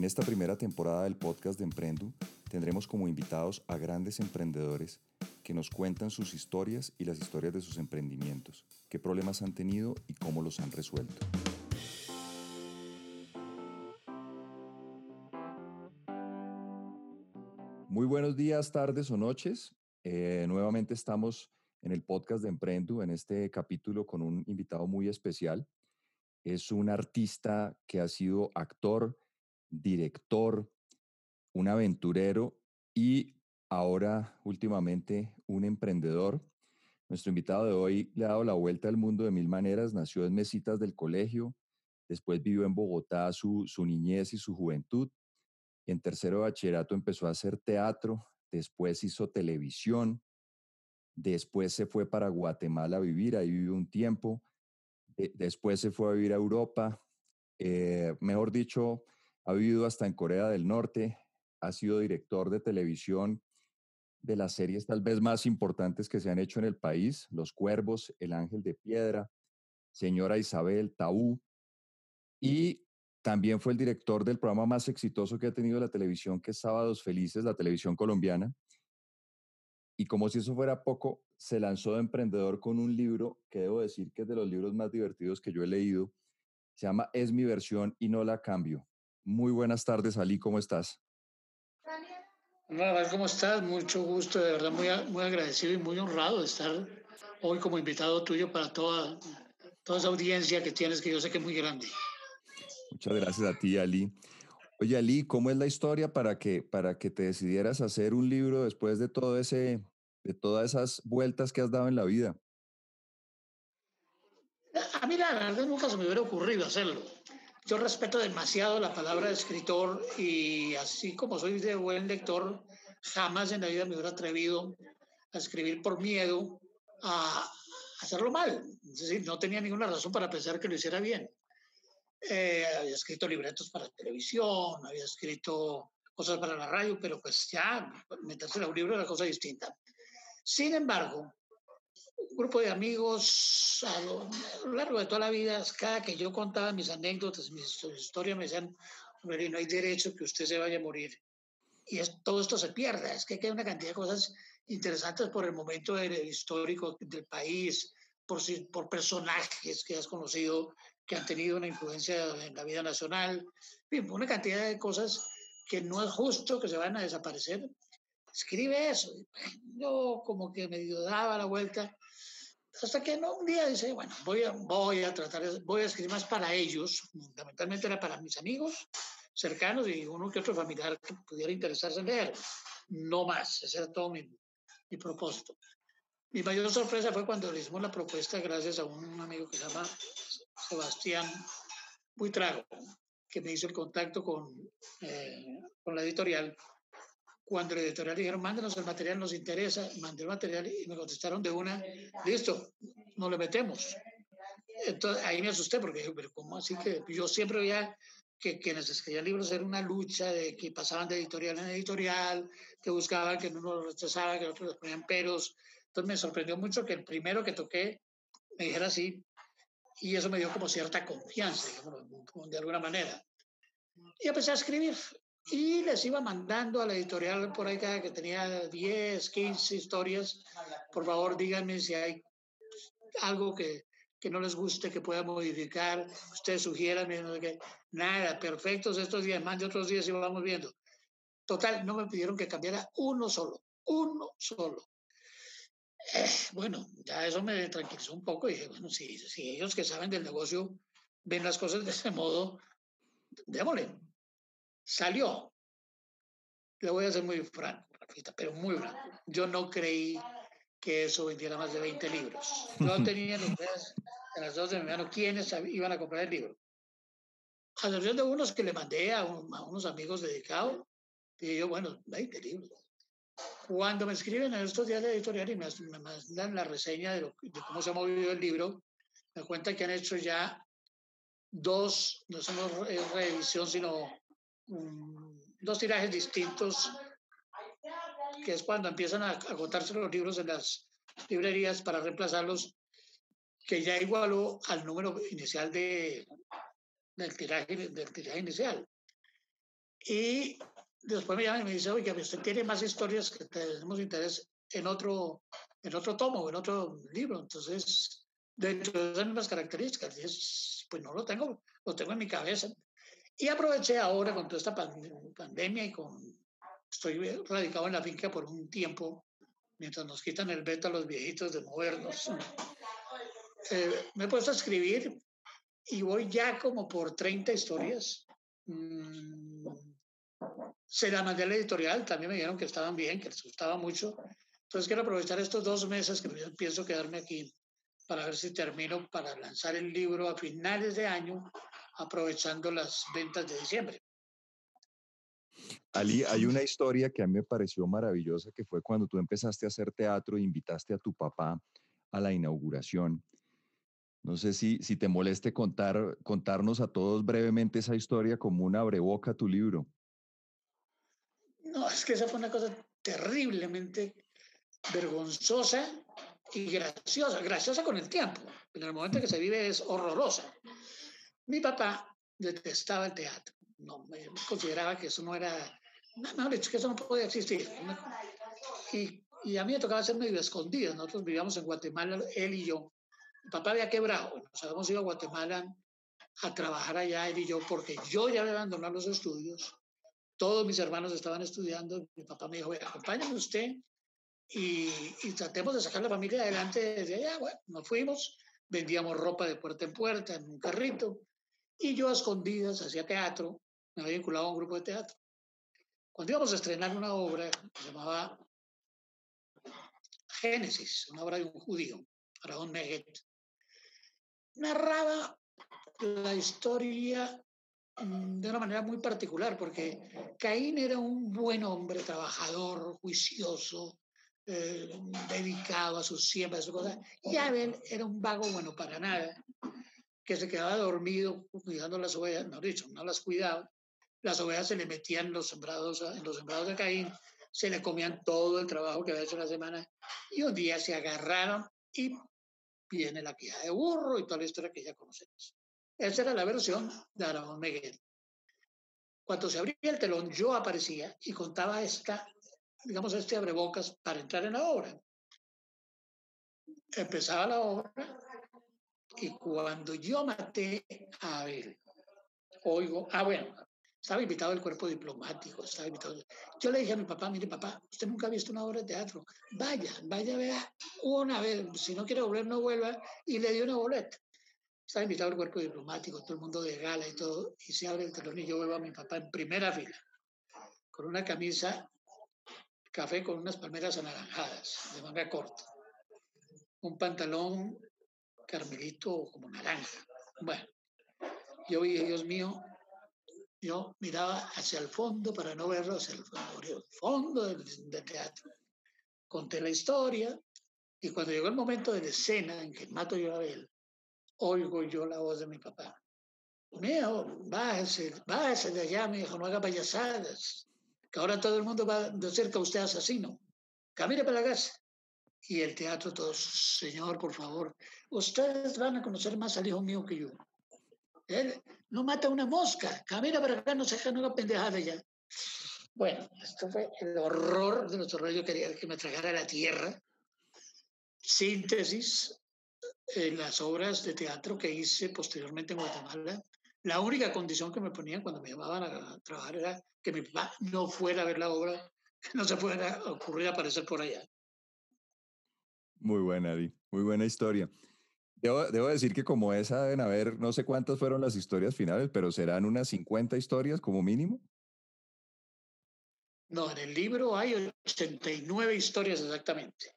En esta primera temporada del podcast de Emprendu tendremos como invitados a grandes emprendedores que nos cuentan sus historias y las historias de sus emprendimientos, qué problemas han tenido y cómo los han resuelto. Muy buenos días, tardes o noches. Eh, nuevamente estamos en el podcast de Emprendu, en este capítulo con un invitado muy especial. Es un artista que ha sido actor, director, un aventurero y ahora últimamente un emprendedor. Nuestro invitado de hoy le ha dado la vuelta al mundo de mil maneras, nació en mesitas del colegio, después vivió en Bogotá su, su niñez y su juventud. En tercero bachillerato empezó a hacer teatro, después hizo televisión, después se fue para Guatemala a vivir, ahí vivió un tiempo, después se fue a vivir a Europa, eh, mejor dicho, ha vivido hasta en Corea del Norte, ha sido director de televisión de las series tal vez más importantes que se han hecho en el país, Los Cuervos, El Ángel de Piedra, Señora Isabel, Tabú, y también fue el director del programa más exitoso que ha tenido la televisión, que Sábados Felices, la televisión colombiana. Y como si eso fuera poco, se lanzó de emprendedor con un libro que debo decir que es de los libros más divertidos que yo he leído. Se llama Es mi versión y no la cambio. Muy buenas tardes, Ali, ¿cómo estás? Hola, ¿cómo estás? Mucho gusto, de verdad, muy, muy agradecido y muy honrado de estar hoy como invitado tuyo para toda, toda esa audiencia que tienes, que yo sé que es muy grande. Muchas gracias a ti, Ali. Oye, Ali, ¿cómo es la historia para que, para que te decidieras hacer un libro después de todo ese, de todas esas vueltas que has dado en la vida? A mí la verdad nunca se me hubiera ocurrido hacerlo. Yo respeto demasiado la palabra de escritor y así como soy de buen lector, jamás en la vida me hubiera atrevido a escribir por miedo a hacerlo mal. Es decir, no tenía ninguna razón para pensar que lo hiciera bien. Eh, había escrito libretos para televisión, había escrito cosas para la radio, pero pues ya meterse en un libro era cosa distinta. Sin embargo, un grupo de amigos a lo, largo de toda la vida, cada que yo contaba mis anécdotas, mis historias, me decían, no hay derecho que usted se vaya a morir. Y es, todo esto se pierda. Es que hay una cantidad de cosas interesantes por el momento histórico del país, por, por personajes que has conocido que han tenido una influencia en la vida nacional, una cantidad de cosas que no es justo que se van a desaparecer. Escribe eso. Yo como que medio daba la vuelta hasta que no, un día dice, bueno, voy a, voy a tratar, voy a escribir más para ellos, fundamentalmente era para mis amigos cercanos y uno que otro familiar que pudiera interesarse en leer, no más, ese era todo mi, mi propósito. Mi mayor sorpresa fue cuando le hicimos la propuesta gracias a un amigo que se llama Sebastián Buitrago, que me hizo el contacto con, eh, con la editorial cuando la editorial dijeron, mándenos el material, nos interesa, mandé el material y me contestaron de una, listo, no le metemos. Entonces ahí me asusté porque dije, pero ¿cómo así que yo siempre veía que quienes escribían libros era una lucha de que pasaban de editorial en editorial, que buscaban que uno lo rechazaba, que otros les ponían peros. Entonces me sorprendió mucho que el primero que toqué me dijera así, y eso me dio como cierta confianza, digamos, de alguna manera. Y empecé a escribir y les iba mandando a la editorial por ahí cada que tenía 10, 15 historias. Por favor, díganme si hay algo que, que no les guste, que pueda modificar. Ustedes sugieran, nada, perfectos estos días, más de otros días y vamos viendo. Total, no me pidieron que cambiara uno solo, uno solo. Eh, bueno, ya eso me tranquilizó un poco y dije, bueno, si, si ellos que saben del negocio ven las cosas de ese modo, démosle, Salió. Le voy a ser muy franco, pero muy franco. Yo no creí que eso vendiera más de 20 libros. No tenía ni en las dos de mi mano quiénes iban a comprar el libro. A excepción de unos que le mandé a, unos amigos dedicados, dije yo, bueno, 20 libros. Cuando me escriben en estos días de editorial y me, mandan la reseña de, de, cómo se ha movido el libro, me cuentan que han hecho ya dos, no solo revisión, sino dos tirajes distintos, que es cuando empiezan a agotarse los libros en las librerías para reemplazarlos, que ya igualó al número inicial de, del, tiraje, del tiraje inicial. Y después me llama y me dice, oye, usted tiene más historias que tenemos interés en otro, en otro tomo, en otro libro. Entonces, dentro de esas mismas características, pues no lo tengo, lo tengo en mi cabeza. Y aproveché ahora con toda esta pandemia y con, estoy radicado en la finca por un tiempo, mientras nos quitan el veto a los viejitos de movernos. Eh, me he puesto a escribir y voy ya como por 30 historias. Mm, se la mandé a la editorial, también me dijeron que estaban bien, que les gustaba mucho. Entonces quiero aprovechar estos dos meses que pienso quedarme aquí para ver si termino para lanzar el libro a finales de año, aprovechando las ventas de diciembre. Ali, hay una historia que a mí me pareció maravillosa, que fue cuando tú empezaste a hacer teatro e invitaste a tu papá a la inauguración. No sé si, si te moleste contar, contarnos a todos brevemente esa historia como una abreboca a tu libro. No, es que esa fue una cosa terriblemente vergonzosa y graciosa, graciosa con el tiempo. En el momento que se vive es horrorosa. Mi papá detestaba el teatro. No, me consideraba que eso no era, no, no, que eso no podía existir. Y, y a mí me tocaba ser medio escondido. Nosotros vivíamos en Guatemala, él y yo. Mi papá había quebrado. Nos habíamos ido a Guatemala a trabajar allá, él y yo, porque yo ya había abandonado los estudios. Todos mis hermanos estaban estudiando. Mi papá me dijo, acompáñame usted y, tratemos de sacar la familia adelante desde allá. Bueno, nos fuimos, vendíamos ropa de puerta en puerta en un carrito y yo a escondidas hacía teatro, me había vinculado a un grupo de teatro. Cuando íbamos a estrenar una obra que se llamaba Génesis, una obra de un judío, Araón Meget, narraba la historia mm, de una manera muy particular, porque Caín era un buen hombre, trabajador, juicioso, eh, dedicado a sus siembras, a sus cosas. Y Abel era un vago bueno para nada, que se quedaba dormido cuidando las ovejas, no dicho, no las cuidaba. Las ovejas se le metían en los sembrados, en los sembrados de Caín, se le comían todo el trabajo que había hecho la semana y un día se agarraron y viene la queja de burro y toda la historia que ya conocemos. Esa era la versión de Aramón Miguel. Cuando se abría el telón, yo aparecía y contaba esta digamos, este abrebocas para entrar en la obra. Empezaba la obra y cuando yo maté a Abel, oigo, ah, bueno, estaba invitado el cuerpo diplomático, estaba invitado. Yo le dije a mi papá, mire papá, usted nunca ha visto una obra de teatro, vaya, vaya, vea una vez, si no quiere volver, no vuelva, y le dio una boleta. Estaba invitado el cuerpo diplomático, todo el mundo de gala y todo, y se abre el telón y yo veo a mi papá en primera fila, con una camisa café con unas palmeras anaranjadas de manga corta, un pantalón carmelito como naranja. Bueno, yo vi, Dios mío, yo miraba hacia el fondo para no verlo hacia el fondo, del, teatro. Conté la historia y cuando llegó el momento de la escena en que mato yo a Abel, oigo yo la voz de mi papá. Mío, bájese, bájese de allá, mi hijo, no haga payasadas que ahora todo el mundo va a decir que usted es asesino. Camine para la casa. Y el teatro, todos, señor, por favor, ustedes van a conocer más al hijo mío que yo. Él no mata una mosca, camina para acá, no se deja una pendejada ya. Bueno, esto fue el horror de nuestro rollo. Quería que me tragara la tierra. Síntesis en las obras de teatro que hice posteriormente en Guatemala. La única condición que me ponían cuando me llamaban a trabajar era que mi papá no fuera a ver la obra, que no se fuera ocurrir aparecer por allá. Muy buena, Adi. Muy buena historia. Debo, debo, decir que como esa deben haber, no sé cuántas fueron las historias finales, pero serán unas 50 historias como mínimo. No, en el libro hay 89 historias exactamente.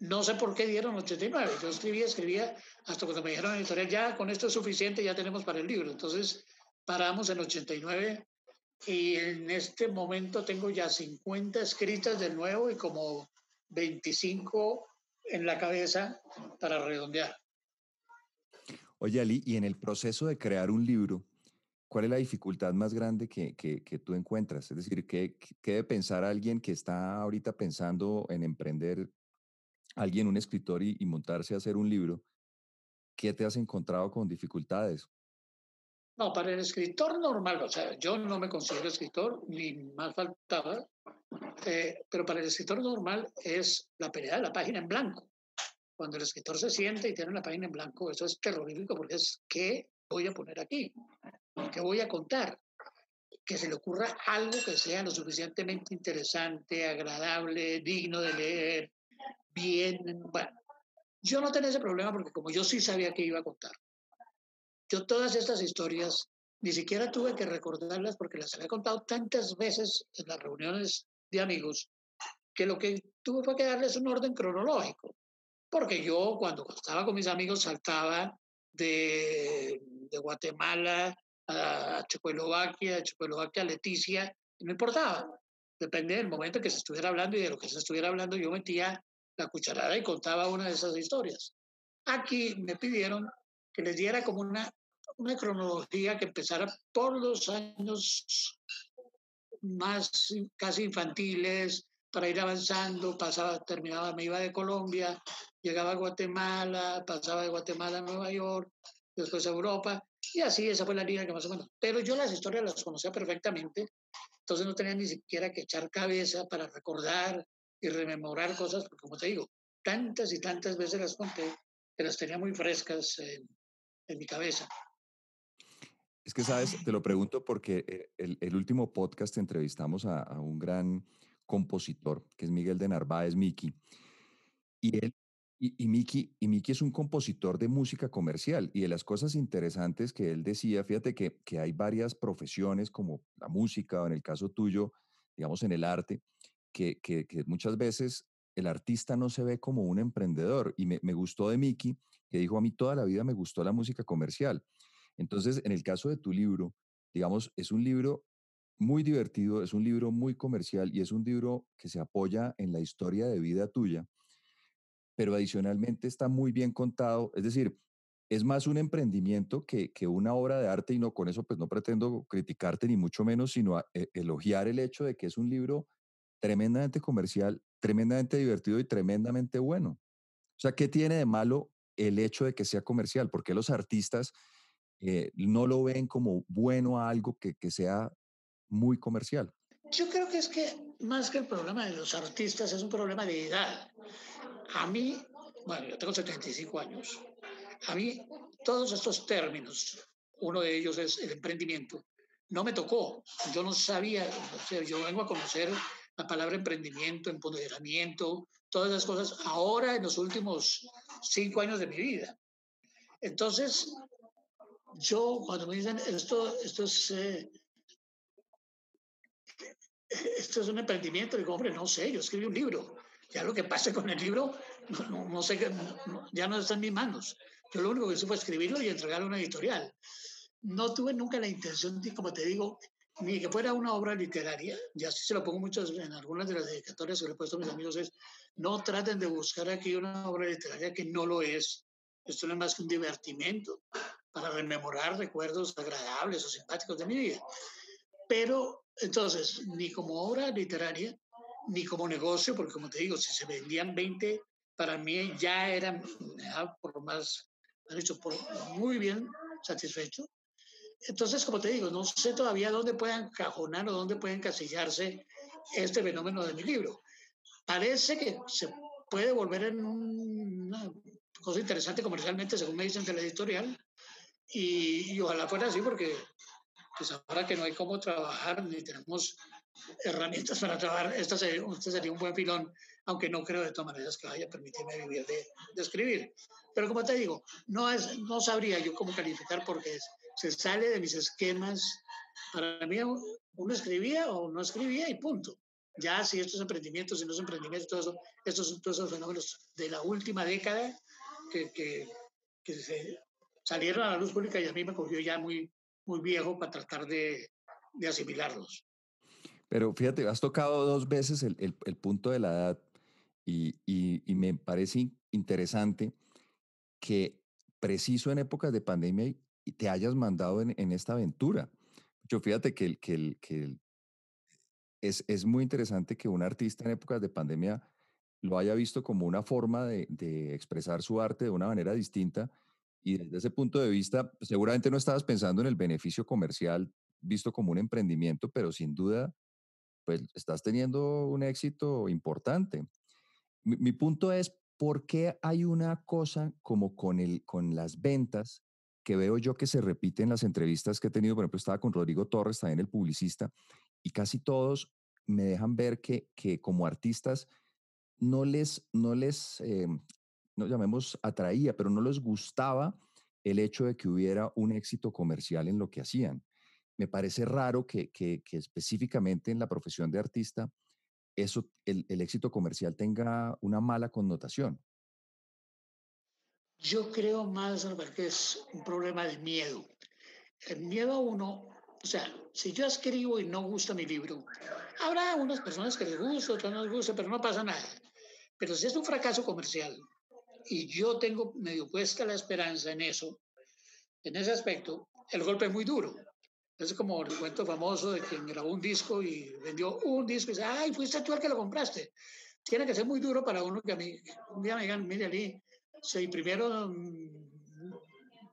No sé por qué dieron 89. Yo escribía, escribía, hasta cuando me dijeron en editorial, ya con esto es suficiente, ya tenemos para el libro. Entonces paramos en 89 y en este momento tengo ya 50 escritas de nuevo y como 25 en la cabeza para redondear. Oye, Ali, y en el proceso de crear un libro, ¿cuál es la dificultad más grande que, que, que tú encuentras? Es decir, ¿qué, ¿qué, debe pensar alguien que está ahorita pensando en emprender, alguien, un escritor, y, y montarse a hacer un libro? ¿Qué te has encontrado con dificultades? No, para el escritor normal, o sea, yo no me considero escritor, ni más faltaba, eh, pero para el escritor normal es la pelea de la página en blanco. Cuando el escritor se siente y tiene la página en blanco, eso es terrorífico porque es ¿qué voy a poner aquí? ¿Qué voy a contar? Que se le ocurra algo que sea lo suficientemente interesante, agradable, digno de leer, bien. Bueno, yo no tenía ese problema porque como yo sí sabía que iba a contar, yo todas estas historias ni siquiera tuve que recordarlas porque las había contado tantas veces en las reuniones de amigos que lo que tuve fue que darles un orden cronológico. Porque yo cuando estaba con mis amigos saltaba de, de Guatemala a Checoslovaquia, de Checoslovaquia a Leticia, y no importaba. Depende del momento que se estuviera hablando y de lo que se estuviera hablando, yo metía la cucharada y contaba una de esas historias. Aquí me pidieron que les diera como una una cronología que empezara por los años más casi infantiles, para ir avanzando, pasaba, terminaba, me iba de Colombia, llegaba a Guatemala, pasaba de Guatemala a Nueva York, después a Europa, y así esa fue la línea que más o menos. Pero yo las historias las conocía perfectamente, entonces no tenía ni siquiera que echar cabeza para recordar y rememorar cosas, porque como te digo, tantas y tantas veces las conté, que las tenía muy frescas en, en mi cabeza. Es que, sabes, te lo pregunto porque eh, el, el último podcast entrevistamos a, a, un gran compositor, que es Miguel de Narváez, Miki. Y él, y, y, Miki, y Miki es un compositor de música comercial. Y de las cosas interesantes que él decía, fíjate que, que hay varias profesiones como la música o en el caso tuyo, digamos, en el arte, que, que, que muchas veces el artista no se ve como un emprendedor. Y me, me gustó de Miki, que dijo, a mí toda la vida me gustó la música comercial. Entonces, en el caso de tu libro, digamos, es un libro muy divertido, es un libro muy comercial y es un libro que se apoya en la historia de vida tuya, pero adicionalmente está muy bien contado, es decir, es más un emprendimiento que, que una obra de arte y no con eso pues no pretendo criticarte ni mucho menos, sino e, elogiar el hecho de que es un libro tremendamente comercial, tremendamente divertido y tremendamente bueno. O sea, ¿qué tiene de malo el hecho de que sea comercial? Porque los artistas eh, no lo ven como bueno a algo que, que sea muy comercial. Yo creo que es que más que el problema de los artistas es un problema de edad. A mí, bueno, yo tengo 75 años. A mí todos estos términos, uno de ellos es el emprendimiento, no me tocó. Yo no sabía, o sea, yo vengo a conocer la palabra emprendimiento, empoderamiento, todas esas cosas ahora en los últimos cinco años de mi vida. Entonces, yo cuando me dicen esto, esto es, eh, esto es un emprendimiento, digo, hombre, no sé, yo escribí un libro. Ya lo que pase con el libro, no, no, sé, ya no está en mis manos. Yo lo único que hice fue escribirlo y entregarlo a una editorial. No tuve nunca la intención, como te digo, ni que fuera una obra literaria, ya sí se lo pongo muchas en algunas de las dedicatorias que le he puesto a mis amigos, es no traten de buscar aquí una obra literaria que no lo es. Esto no es más que un divertimento para rememorar recuerdos agradables o simpáticos de mi vida. Pero entonces, ni como obra literaria, ni como negocio, porque como te digo, si se vendían 20, para mí ya eran, por más, dicho, por muy bien satisfecho. Entonces, como te digo, no sé todavía dónde puedan cajonar o dónde pueden casillarse este fenómeno de mi libro. Parece que se puede volver en una cosa interesante comercialmente, según me dicen de la editorial, y, y, ojalá fuera así porque pues ahora que no hay cómo trabajar ni tenemos herramientas para trabajar, esta sería, este sería un buen filón, aunque no creo de todas maneras que vaya a permitirme vivir de, de escribir. Pero como te digo, no, es, no sabría yo cómo calificar porque es, se sale de mis esquemas. Para mí uno escribía o no escribía y punto. Ya si estos emprendimientos, si no son emprendimientos, todo eso, estos son todos esos fenómenos de la última década que, que, que se salieron a la luz pública y a mí me cogió ya muy, muy viejo para tratar de, de asimilarlos. Pero fíjate, has tocado dos veces el, el, el punto de la edad y, y, y, me parece interesante que preciso en épocas de pandemia te hayas mandado en, en esta aventura. Yo fíjate que, el, que, el, que es, es muy interesante que un artista en épocas de pandemia lo haya visto como una forma de, de expresar su arte de una manera distinta Y desde ese punto de vista, seguramente no estabas pensando en el beneficio comercial visto como un emprendimiento, pero sin duda, pues estás teniendo un éxito importante. Mi, punto es, ¿por qué hay una cosa como con, el, con las ventas que veo yo que se repite en las entrevistas que he tenido? Por ejemplo, estaba con Rodrigo Torres, también el publicista, y casi todos me dejan ver que, que como artistas no les, no les eh, no llamemos atraía, pero no les gustaba el hecho de que hubiera un éxito comercial en lo que hacían. Me parece raro que, que, específicamente en la profesión de artista eso, el, el éxito comercial tenga una mala connotación. Yo creo más, que es un problema de miedo. El miedo a uno, o sea, si yo escribo y no gusta mi libro, habrá unas personas que les gusta, otras no les gusta, pero no pasa nada. Pero si es un fracaso comercial y yo tengo medio puesta la esperanza en eso, en ese aspecto, el golpe es muy duro. Es como el cuento famoso de quien grabó un disco y vendió un disco y dice, ay, fuiste tú el que lo compraste. Tiene que ser muy duro para uno que a mí, un día me digan, mire, Ali, se imprimieron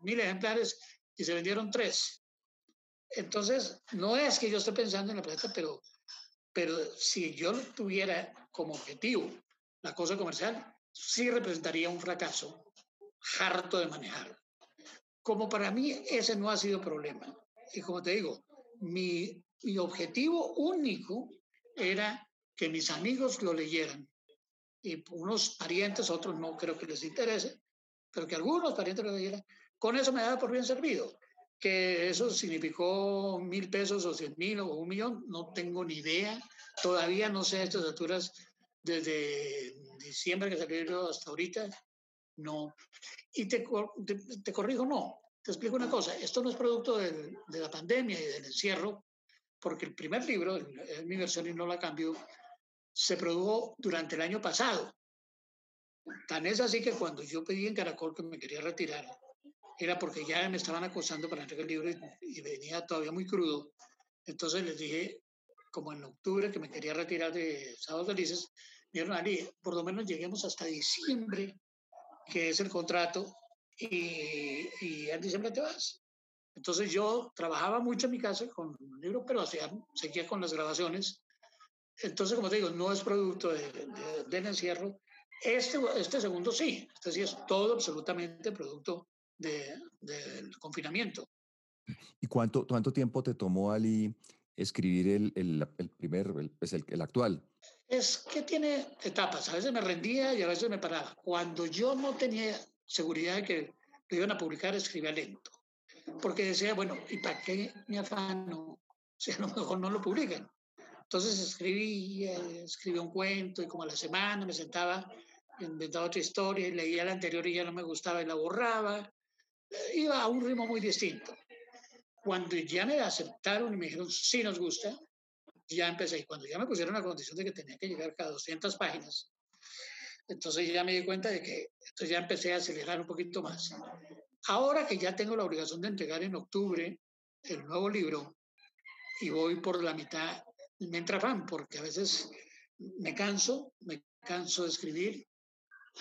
mil ejemplares y se vendieron tres. Entonces, no es que yo esté pensando en la plata, pero, pero si yo tuviera como objetivo la cosa comercial, sí representaría un fracaso harto de manejar. Como para mí ese no ha sido problema. Y como te digo, mi, mi objetivo único era que mis amigos lo leyeran. Y unos parientes, otros no creo que les interese, pero que algunos parientes lo leyeran. Con eso me da por bien servido. Que eso significó mil pesos o cien mil o un millón, no tengo ni idea. Todavía no sé a estas alturas desde diciembre que salió hasta ahorita, no. Y te, te, corrijo, no. Te explico una cosa. Esto no es producto de, de la pandemia y del encierro, porque el primer libro, es mi versión y no la cambio, se produjo durante el año pasado. Tan es así que cuando yo pedí en Caracol que me quería retirar, era porque ya me estaban acosando para entregar el libro y, y venía todavía muy crudo. Entonces les dije, como en octubre, que me quería retirar de Sábados Felices, Ali, por lo menos lleguemos hasta diciembre, que es el contrato, y, y en diciembre te vas. Entonces yo trabajaba mucho en mi casa con un libro, pero hacía, seguía con las grabaciones. Entonces, como te digo, no es producto de, del encierro. Este, este segundo sí, este sí es todo absolutamente producto de, del confinamiento. ¿Y cuánto, cuánto tiempo te tomó, Ali, escribir el, el, el primer, el, pues el, el actual? Es que tiene etapas. A veces me rendía y a veces me paraba. Cuando yo no tenía seguridad de que lo iban a publicar, escribía lento. Porque decía, bueno, ¿y para qué me afano? Si a lo mejor no lo publican. Entonces escribía, escribía un cuento y como a la semana me sentaba, inventaba otra historia y leía la anterior y ya no me gustaba y la borraba. Iba a un ritmo muy distinto. Cuando ya me aceptaron y me dijeron, sí nos gusta, ya empecé. Y cuando ya me pusieron la condición de que tenía que llegar cada 200 páginas, entonces ya me di cuenta de que entonces ya empecé a acelerar un poquito más. Ahora que ya tengo la obligación de entregar en octubre el nuevo libro y voy por la mitad, me entra fan porque a veces me canso, me canso de escribir,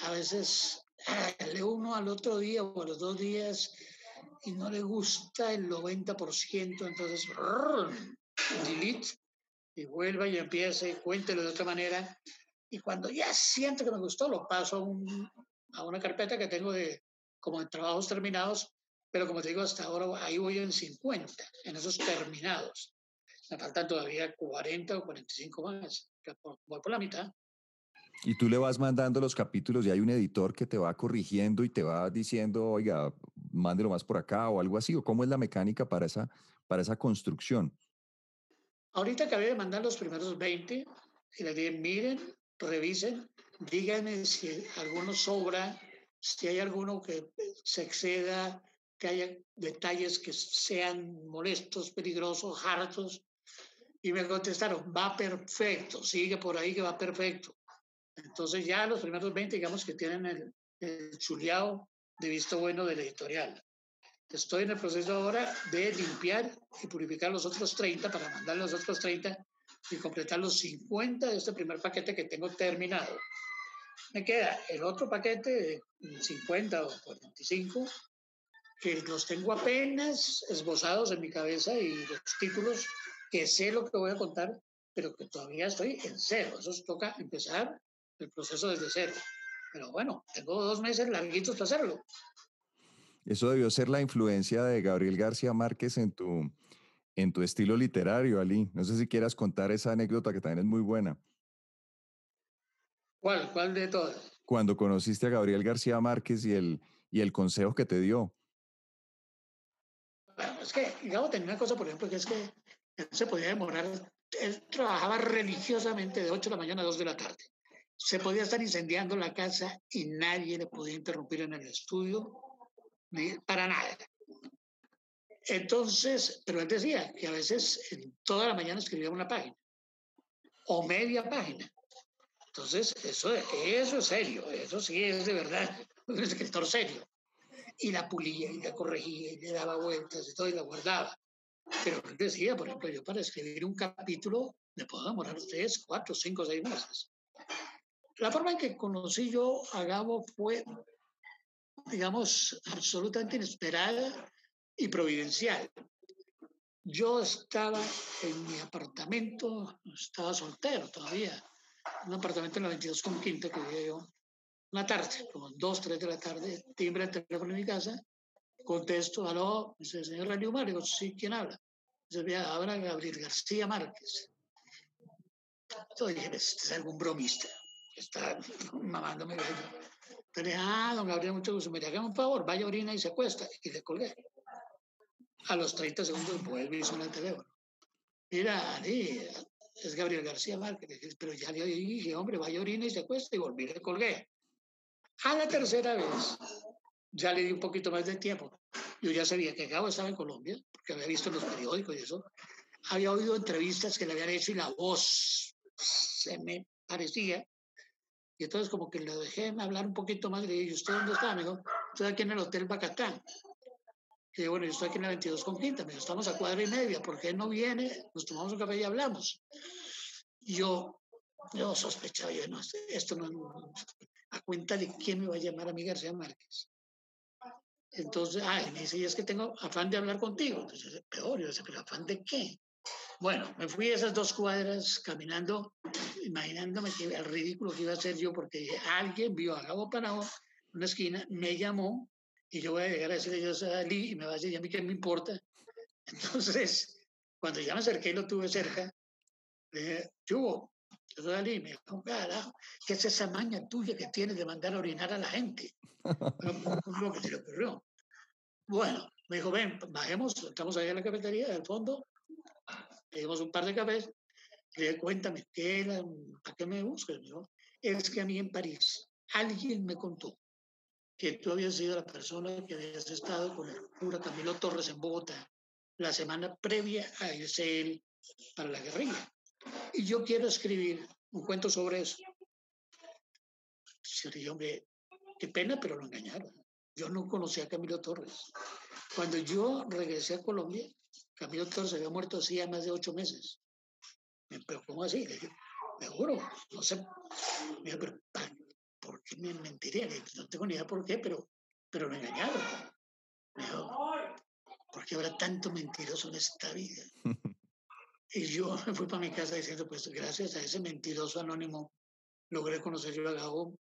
a veces ah, leo uno al otro día o a los dos días y no le gusta el 90%, entonces delete y vuelva y empiece, cuéntelo de otra manera. Y cuando ya siento que me gustó, lo paso a, un, a una carpeta que tengo de como de trabajos terminados, pero como te digo, hasta ahora ahí voy en 50, en esos terminados. Me faltan todavía 40 o 45 más, voy por la mitad. Y tú le vas mandando los capítulos y hay un editor que te va corrigiendo y te va diciendo, oiga, mándelo más por acá o algo así, o cómo es la mecánica para esa, para esa construcción. Ahorita acabé de mandar los primeros 20 y les dije, miren, revisen, díganme si alguno sobra, si hay alguno que se exceda, que haya detalles que sean molestos, peligrosos, hartos. Y me contestaron, va perfecto, sigue por ahí que va perfecto. Entonces ya los primeros 20, digamos que tienen el, el chuleado de visto bueno del editorial. Estoy en el proceso ahora de limpiar y purificar los otros 30 para mandar los otros 30 y completar los 50 de este primer paquete que tengo terminado. Me queda el otro paquete de 50 o 45 que los tengo apenas esbozados en mi cabeza y los títulos que sé lo que voy a contar, pero que todavía estoy en cero. Eso toca empezar el proceso desde cero. Pero bueno, tengo dos meses larguitos para hacerlo. Eso debió ser la influencia de Gabriel García Márquez en tu, en tu estilo literario, Ali. No sé si quieras contar esa anécdota que también es muy buena. ¿Cuál? ¿Cuál de todas? Cuando conociste a Gabriel García Márquez y el, y el consejo que te dio. Bueno, es que, digamos, tenía una cosa, por ejemplo, que es que él se podía demorar, él trabajaba religiosamente de 8 de la mañana a 2 de la tarde. Se podía estar incendiando la casa y nadie le podía interrumpir en el estudio, para nada. Entonces, pero él decía que a veces en toda la mañana escribía una página o media página. Entonces, eso, eso es serio, eso sí es de verdad un escritor serio. Y la pulía y la corregía y le daba vueltas y todo y la guardaba. Pero él decía, por ejemplo, yo para escribir un capítulo me puedo demorar tres, cuatro, cinco, seis meses. La forma en que conocí yo a Gabo fue, digamos, absolutamente inesperada y providencial. Yo estaba en mi apartamento, estaba soltero todavía, un apartamento en la 22 con quinta que vivía yo, una tarde, como dos, tres de la tarde, timbre el teléfono en mi casa, contesto, aló, dice, señor Radio Mario, sí, ¿quién habla? Dice, habla Gabriel García Márquez. Entonces dije, este es algún bromista, está mamándome. Entonces, ah, don Gabriel, mucho gusto, me haga un favor, vaya orina y se acuesta, y le colgué. A los 30 segundos vuelve y suena el teléfono. Mira, Ali, es Gabriel García Márquez, pero ya le dije, hombre, vaya orina y se acuesta y volví, le colgué. A la tercera vez, ya le di un poquito más de tiempo. Yo ya sabía que Gabo estaba en Colombia, porque había visto los periódicos y eso. Había oído entrevistas que le habían hecho y la voz se me parecía. Y entonces como que le dejé hablar un poquito más. Le dije, ¿usted dónde está? Me dijo, estoy aquí en el Hotel Bacatán. Y dije, bueno, yo estoy aquí en la 22 con Quinta. Me dijo, estamos a cuadra y media. ¿Por qué no viene? Nos tomamos un café y hablamos. Y yo, yo sospechaba, yo, no, esto no, a cuenta de quién me va a llamar a mí García Márquez. Entonces, ay, me dice, y es que tengo afán de hablar contigo. Entonces, peor, yo decía, pero afán de qué? Bueno, me fui esas dos cuadras caminando, imaginándome que el ridículo que iba a hacer yo, porque alguien vio a Gabo Panao en una esquina, me llamó, y yo voy a llegar a decirle, yo soy Ali, y me va a decir, ¿y a mí qué me importa? Entonces, cuando ya me acerqué y lo tuve cerca, le dije, yo, yo soy Ali, me dijo, carajo, ¿qué es esa maña tuya que tienes de mandar a orinar a la gente? lo que se le ocurrió. Bueno, me dijo, ven, bajemos, estamos ahí en la cafetería del fondo, le dimos un par de cafés, le cuéntame, ¿qué era, ¿para qué me buscas? Es que a mí en París alguien me contó que tú habías sido la persona que habías estado con el cura Camilo Torres en Bogotá la semana previa a irse él para la guerrilla. Y yo quiero escribir un cuento sobre eso. Sí, hombre, qué pena, pero lo engañaron. Yo no conocía a Camilo Torres. Cuando yo regresé a Colombia, Camilo Torres había muerto hacía más de ocho meses. Pero ¿cómo así? me juro, no sé. Me pero ¿por qué me mentiría? No tengo ni idea por qué, pero, pero lo engañaron. Me dijo, ¿por qué habrá tanto mentiroso en esta vida? Y yo me fui para mi casa diciendo, pues gracias a ese mentiroso anónimo logré conocer yo a Gabo,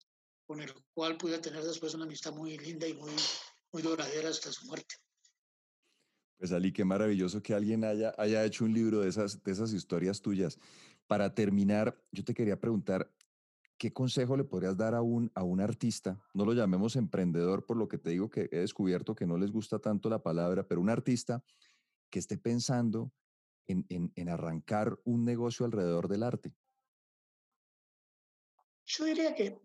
con el cual pude tener después una amistad muy linda y muy, muy duradera hasta su muerte. Pues Ali, qué maravilloso que alguien haya, haya hecho un libro de esas, de esas historias tuyas. Para terminar, yo te quería preguntar, ¿qué consejo le podrías dar a un, a un artista? No lo llamemos emprendedor, por lo que te digo que he descubierto que no les gusta tanto la palabra, pero un artista que esté pensando en, arrancar un negocio alrededor del arte? Yo diría que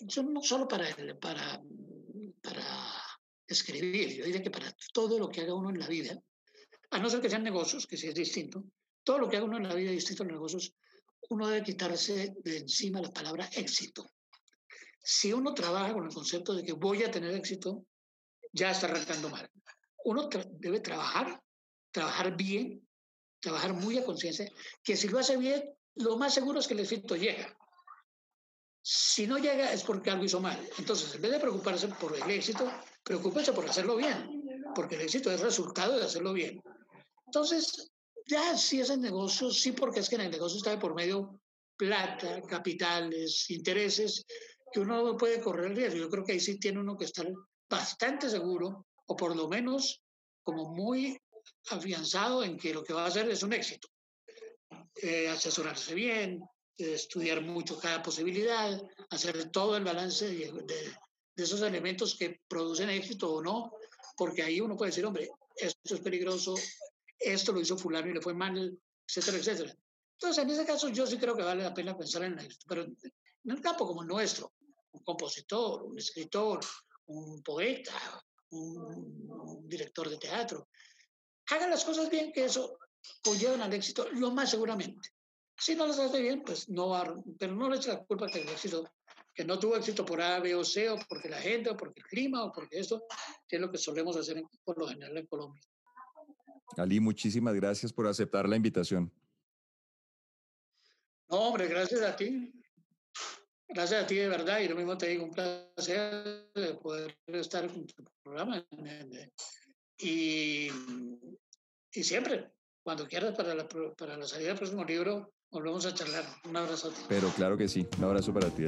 yo no solo para, para, para escribir, yo diría que para todo lo que haga uno en la vida, a no ser que sean negocios, que sí es distinto, todo lo que haga uno en la vida distinto a los negocios, uno debe quitarse de encima la palabra éxito. Si uno trabaja con el concepto de que voy a tener éxito, ya está arrancando mal. Uno debe trabajar, trabajar bien, trabajar muy a conciencia, que si lo hace bien, lo más seguro es que el éxito llega. Si no llega es porque algo hizo mal. Entonces, en vez de preocuparse por el éxito, preocúpese por hacerlo bien. porque el éxito es resultado de hacerlo bien. Entonces, ya si es el negocio, sí, porque es que en el negocio está de por medio plata, capitales, intereses, que uno no puede correr el riesgo. Yo creo que ahí sí tiene uno que estar bastante seguro, o por lo menos como muy afianzado en que lo que va a hacer es un éxito. Eh, asesorarse bien, estudiar mucho cada posibilidad, hacer todo el balance de, de, esos elementos que producen éxito o no, porque ahí uno puede decir, hombre, esto es peligroso, esto lo hizo fulano y le fue mal, etcétera, etcétera. Entonces, en ese caso, yo sí creo que vale la pena pensar en éxito, pero en un campo como el nuestro, un compositor, un escritor, un poeta, un, director de teatro, hagan las cosas bien, que eso conllevan al éxito, lo más seguramente. Si no las hace bien, pues no va, pero no le echa la culpa que el éxito, que no tuvo éxito por A, B o C, o porque la gente, o porque el clima, o porque esto, que es lo que solemos hacer por lo general en Colombia. Ali, muchísimas gracias por aceptar la invitación. No, hombre, gracias a ti. Gracias a ti de verdad, y lo mismo te digo, un placer poder estar en tu programa. Y, y siempre, cuando quieras, para la, para la salida del próximo libro, volvemos a charlar. Un abrazo. Pero claro que sí, un abrazo para ti.